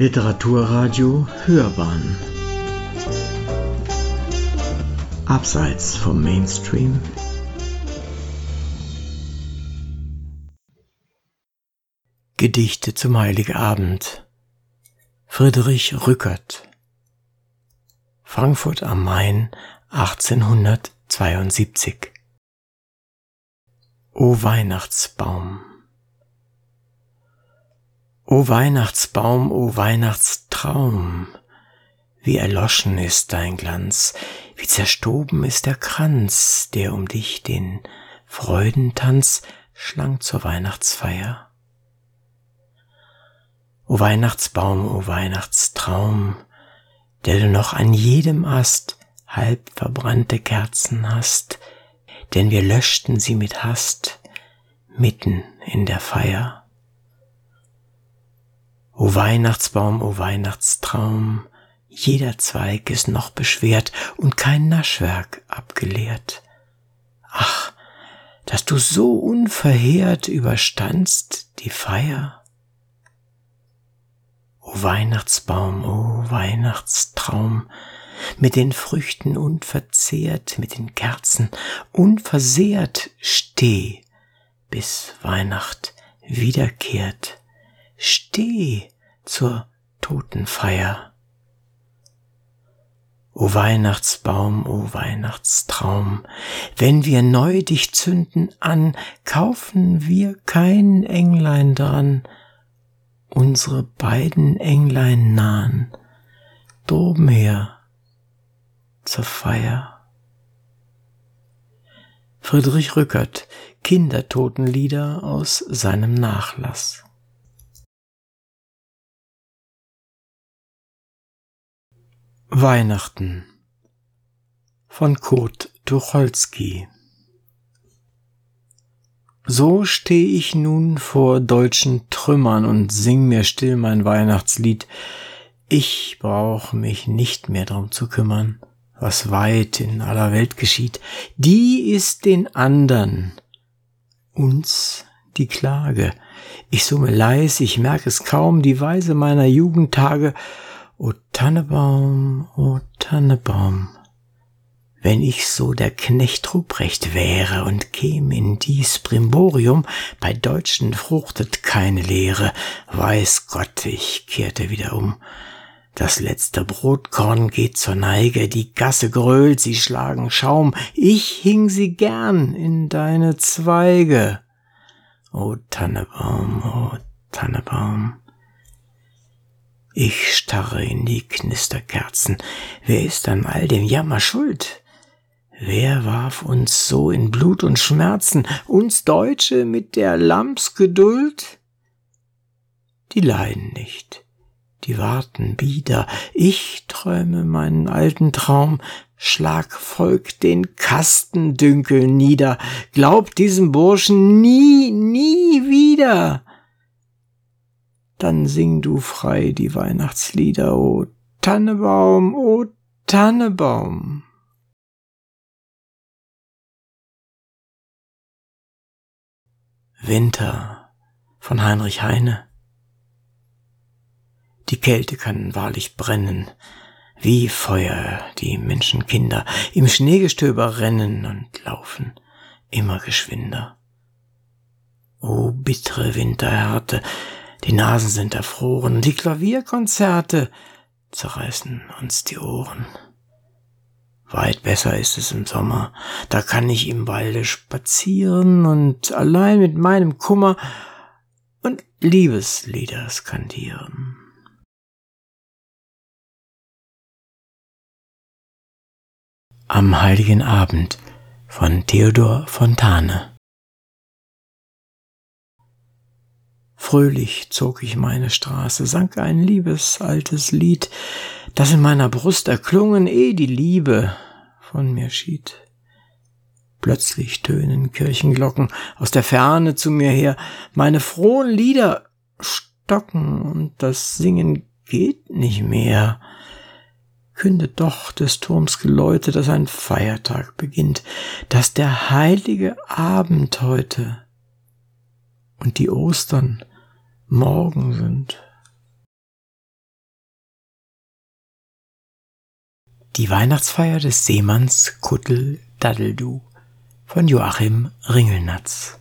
Literaturradio Hörbahn. Abseits vom Mainstream. Gedichte zum Heiligabend Friedrich Rückert. Frankfurt am Main 1872 O Weihnachtsbaum O Weihnachtsbaum, o Weihnachtstraum, wie erloschen ist dein Glanz, wie zerstoben ist der Kranz, der um dich den Freudentanz schlang zur Weihnachtsfeier. O Weihnachtsbaum, o Weihnachtstraum, der du noch an jedem Ast halb verbrannte Kerzen hast, denn wir löschten sie mit Hast mitten in der Feier. O Weihnachtsbaum, o Weihnachtstraum, jeder Zweig ist noch beschwert und kein Naschwerk abgeleert. Ach, dass du so unverheert überstandst die Feier. O Weihnachtsbaum, o Weihnachtstraum, mit den Früchten unverzehrt, mit den Kerzen unversehrt steh, bis Weihnacht wiederkehrt steh zur Totenfeier. O Weihnachtsbaum, o Weihnachtstraum, wenn wir neu dich zünden an, kaufen wir kein Englein dran, unsere beiden Englein nahen, droben her zur Feier. Friedrich Rückert, Kindertotenlieder aus seinem Nachlass. Weihnachten von Kurt Tucholsky So steh ich nun vor deutschen Trümmern und sing mir still mein Weihnachtslied. Ich brauch mich nicht mehr drum zu kümmern, was weit in aller Welt geschieht. Die ist den andern, uns die Klage. Ich summe leis, ich merk es kaum, die Weise meiner Jugendtage, O Tannebaum, o Tannebaum, wenn ich so der Knecht Ruprecht wäre und käm in dies Brimborium, bei Deutschen fruchtet keine Lehre, weiß Gott, ich kehrte wieder um. Das letzte Brotkorn geht zur Neige, die Gasse grölt, sie schlagen Schaum, ich hing sie gern in deine Zweige. O Tannebaum, o Tannebaum, ich starre in die Knisterkerzen. Wer ist an all dem Jammer schuld? Wer warf uns so in Blut und Schmerzen, uns Deutsche mit der Lampsgeduld? Die leiden nicht, die warten bieder. Ich träume meinen alten Traum, schlag Volk den Kastendünkel nieder, glaub diesem Burschen nie, nie wieder dann sing du frei die Weihnachtslieder, o Tannebaum, o Tannebaum. Winter von Heinrich Heine Die Kälte kann wahrlich brennen, wie Feuer die Menschenkinder im Schneegestöber rennen und laufen immer geschwinder. O bittere Winterhärte, die Nasen sind erfroren die Klavierkonzerte zerreißen uns die Ohren. Weit besser ist es im Sommer, da kann ich im Walde spazieren und allein mit meinem Kummer und Liebeslieder skandieren. Am heiligen Abend von Theodor Fontane Fröhlich zog ich meine Straße, sang ein liebes altes Lied, das in meiner Brust erklungen, eh die Liebe von mir schied. Plötzlich tönen Kirchenglocken aus der Ferne zu mir her, meine frohen Lieder stocken und das Singen geht nicht mehr. Kündet doch des Turms Geläute, dass ein Feiertag beginnt, dass der heilige Abend heute und die Ostern morgen sind. Die Weihnachtsfeier des Seemanns Kuttel Daddeldu von Joachim Ringelnatz.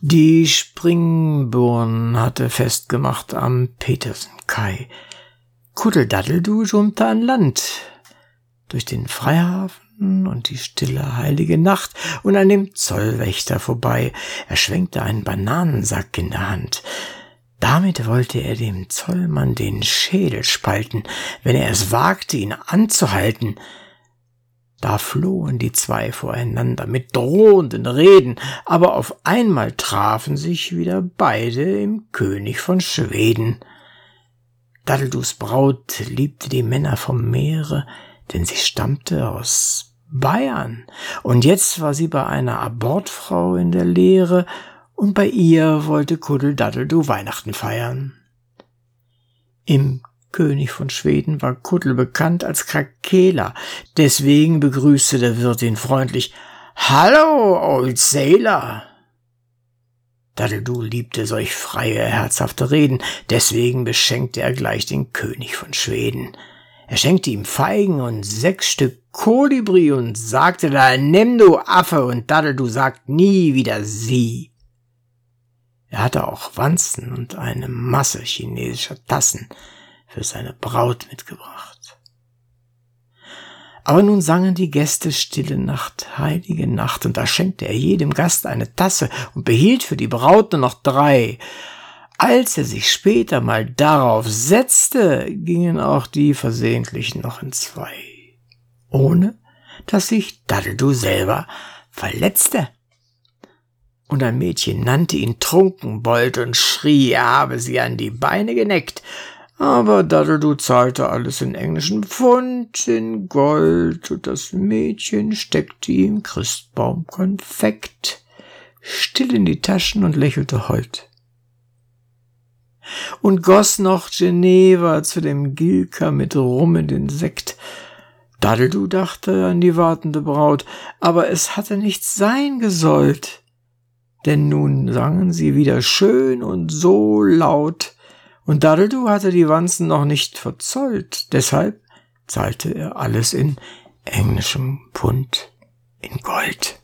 Die Springburn hatte festgemacht am Petersenkai. Kuddeldaddeldu schwimmte an Land, durch den Freihafen und die stille heilige Nacht und an dem Zollwächter vorbei. Er schwenkte einen Bananensack in der Hand. Damit wollte er dem Zollmann den Schädel spalten, wenn er es wagte, ihn anzuhalten. Da flohen die zwei voreinander mit drohenden Reden, aber auf einmal trafen sich wieder beide im König von Schweden. Dadeldus Braut liebte die Männer vom Meere, denn sie stammte aus Bayern, und jetzt war sie bei einer Abortfrau in der Lehre und bei ihr wollte Kuddeldaddeldu Weihnachten feiern. Im König von Schweden war Kuddel bekannt als Krakela, deswegen begrüßte der Wirt ihn freundlich. Hallo, Old Sailor! Daddeldu liebte solch freie, herzhafte Reden, deswegen beschenkte er gleich den König von Schweden. Er schenkte ihm Feigen und sechs Stück Kolibri und sagte da, nimm du Affe, und Daddeldu sagt nie wieder sie. Er hatte auch Wanzen und eine Masse chinesischer Tassen für seine Braut mitgebracht. Aber nun sangen die Gäste Stille Nacht, heilige Nacht, und da schenkte er jedem Gast eine Tasse und behielt für die Braut nur noch drei. Als er sich später mal darauf setzte, gingen auch die versehentlich noch in zwei, ohne dass sich Daddeldu selber verletzte und ein Mädchen nannte ihn Trunkenbold und schrie, er habe sie an die Beine geneckt. Aber Daddledu zahlte alles in englischen Pfund, in Gold, und das Mädchen steckte ihm Christbaumkonfekt still in die Taschen und lächelte hold. Und goss noch Geneva zu dem Gilka mit Rum in den Sekt. Daddledu dachte an die wartende Braut, aber es hatte nicht sein gesollt denn nun sangen sie wieder schön und so laut, und Daddledu hatte die Wanzen noch nicht verzollt, deshalb zahlte er alles in englischem Pfund, in Gold.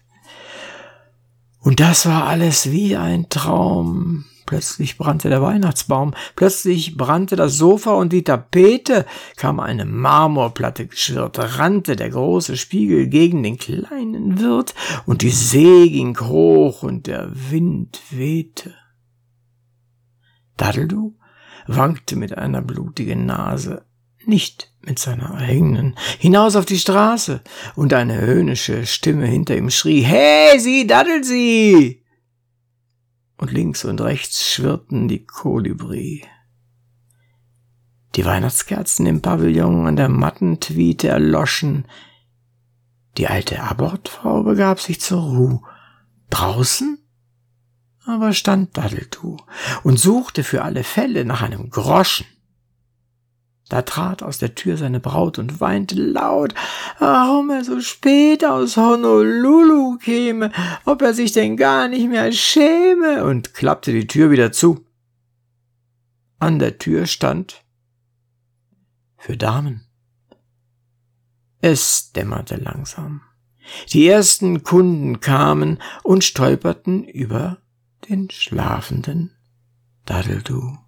Und das war alles wie ein Traum, Plötzlich brannte der Weihnachtsbaum, plötzlich brannte das Sofa und die Tapete, kam eine Marmorplatte geschwirrt, rannte der große Spiegel gegen den kleinen Wirt, und die See ging hoch und der Wind wehte. Daddeldu wankte mit einer blutigen Nase, nicht mit seiner eigenen, hinaus auf die Straße, und eine höhnische Stimme hinter ihm schrie, Hey, Sie, Daddelsee! Und links und rechts schwirrten die Kolibri. Die Weihnachtskerzen im Pavillon an der matten Tweete erloschen. Die alte Abortfrau begab sich zur Ruhe. Draußen aber stand Daddeltu und suchte für alle Fälle nach einem Groschen. Da trat aus der Tür seine Braut und weinte laut, warum er so spät aus Honolulu käme, ob er sich denn gar nicht mehr schäme, und klappte die Tür wieder zu. An der Tür stand für Damen. Es dämmerte langsam. Die ersten Kunden kamen und stolperten über den schlafenden Daddeldu.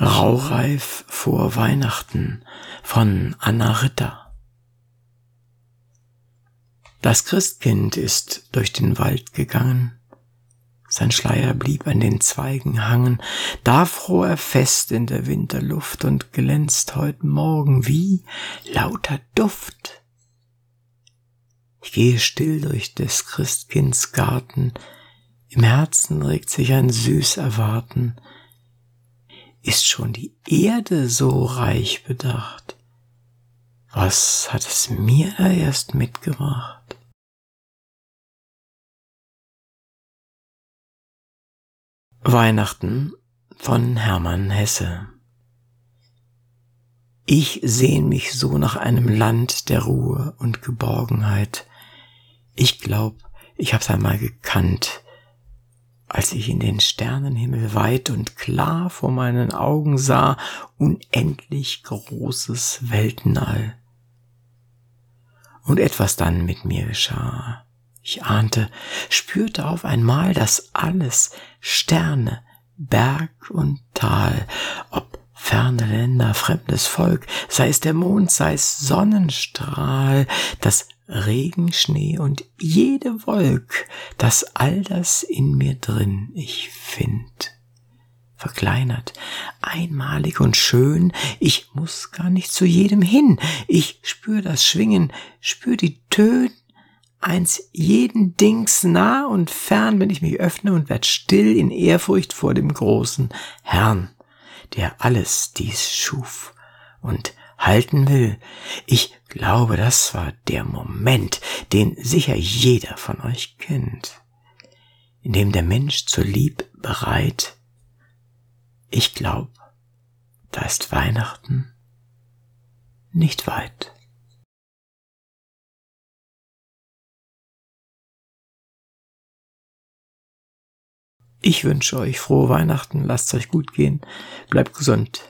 Raureif vor Weihnachten von Anna Ritter. Das Christkind ist durch den Wald gegangen, sein Schleier blieb an den Zweigen hangen, da fror er fest in der Winterluft und glänzt heut Morgen wie lauter Duft. Ich gehe still durch des Christkinds Garten, im Herzen regt sich ein süß Erwarten, ist schon die Erde so reich bedacht? Was hat es mir da erst mitgebracht? Weihnachten von Hermann Hesse Ich sehn mich so nach einem Land der Ruhe und Geborgenheit. Ich glaub, ich hab's einmal gekannt, als ich in den Sternenhimmel weit und klar vor meinen Augen sah, unendlich großes Weltenall. Und etwas dann mit mir geschah. Ich ahnte, spürte auf einmal, dass alles Sterne, Berg und Tal, ob ferne Länder, fremdes Volk, sei es der Mond, sei es Sonnenstrahl, das Regen, Schnee und jede Wolk, dass all das in mir drin ich find. Verkleinert, einmalig und schön, ich muss gar nicht zu jedem hin, ich spür das Schwingen, spür die Töne, eins jeden Dings nah und fern, wenn ich mich öffne und werd still in Ehrfurcht vor dem großen Herrn, der alles dies schuf und halten will. Ich glaube, das war der Moment, den sicher jeder von euch kennt, in dem der Mensch zur Lieb bereit. Ich glaub, da ist Weihnachten nicht weit. Ich wünsche euch frohe Weihnachten, lasst euch gut gehen, bleibt gesund.